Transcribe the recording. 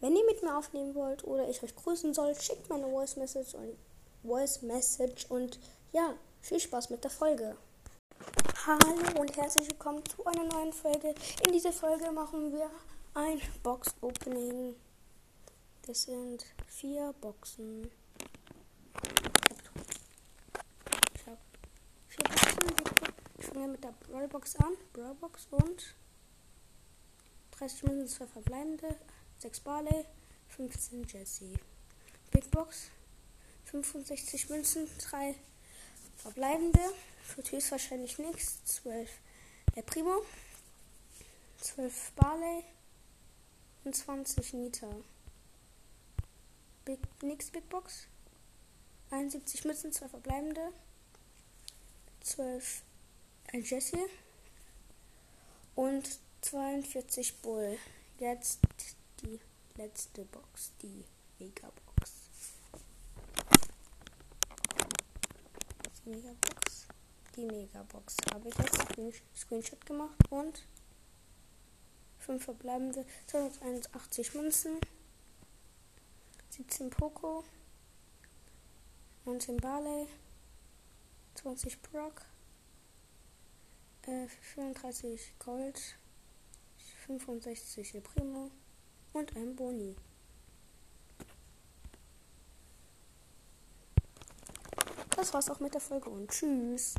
Wenn ihr mit mir aufnehmen wollt oder ich euch grüßen soll, schickt mir eine Voice Message und Voice Message und ja, viel Spaß mit der Folge. Hallo und herzlich willkommen zu einer neuen Folge. In dieser Folge machen wir ein Box Opening. Das sind vier Boxen. Ich habe vier Boxen. Ich fange mit der Brawlbox an. Brawlbox und 30 Münzen, 2 verbleibende, 6 Barley, 15 Jesse. Big Box 65 Münzen, 3 verbleibende, wird höchstwahrscheinlich nichts, 12 der Primo, 12 Barley und 20 Nita. Big, nix Big Box 71 Münzen, 2 verbleibende, 12 ein Jesse und 42 Bull. Jetzt die letzte Box, die Megabox. Die Megabox. Die Megabox habe ich jetzt. Screenshot gemacht und 5 verbleibende. 281 Münzen, 17 Poco, 19 Barley, 20 Brock, äh, 34 Gold, 65 Primo und ein Boni. Das war's auch mit der Folge und tschüss.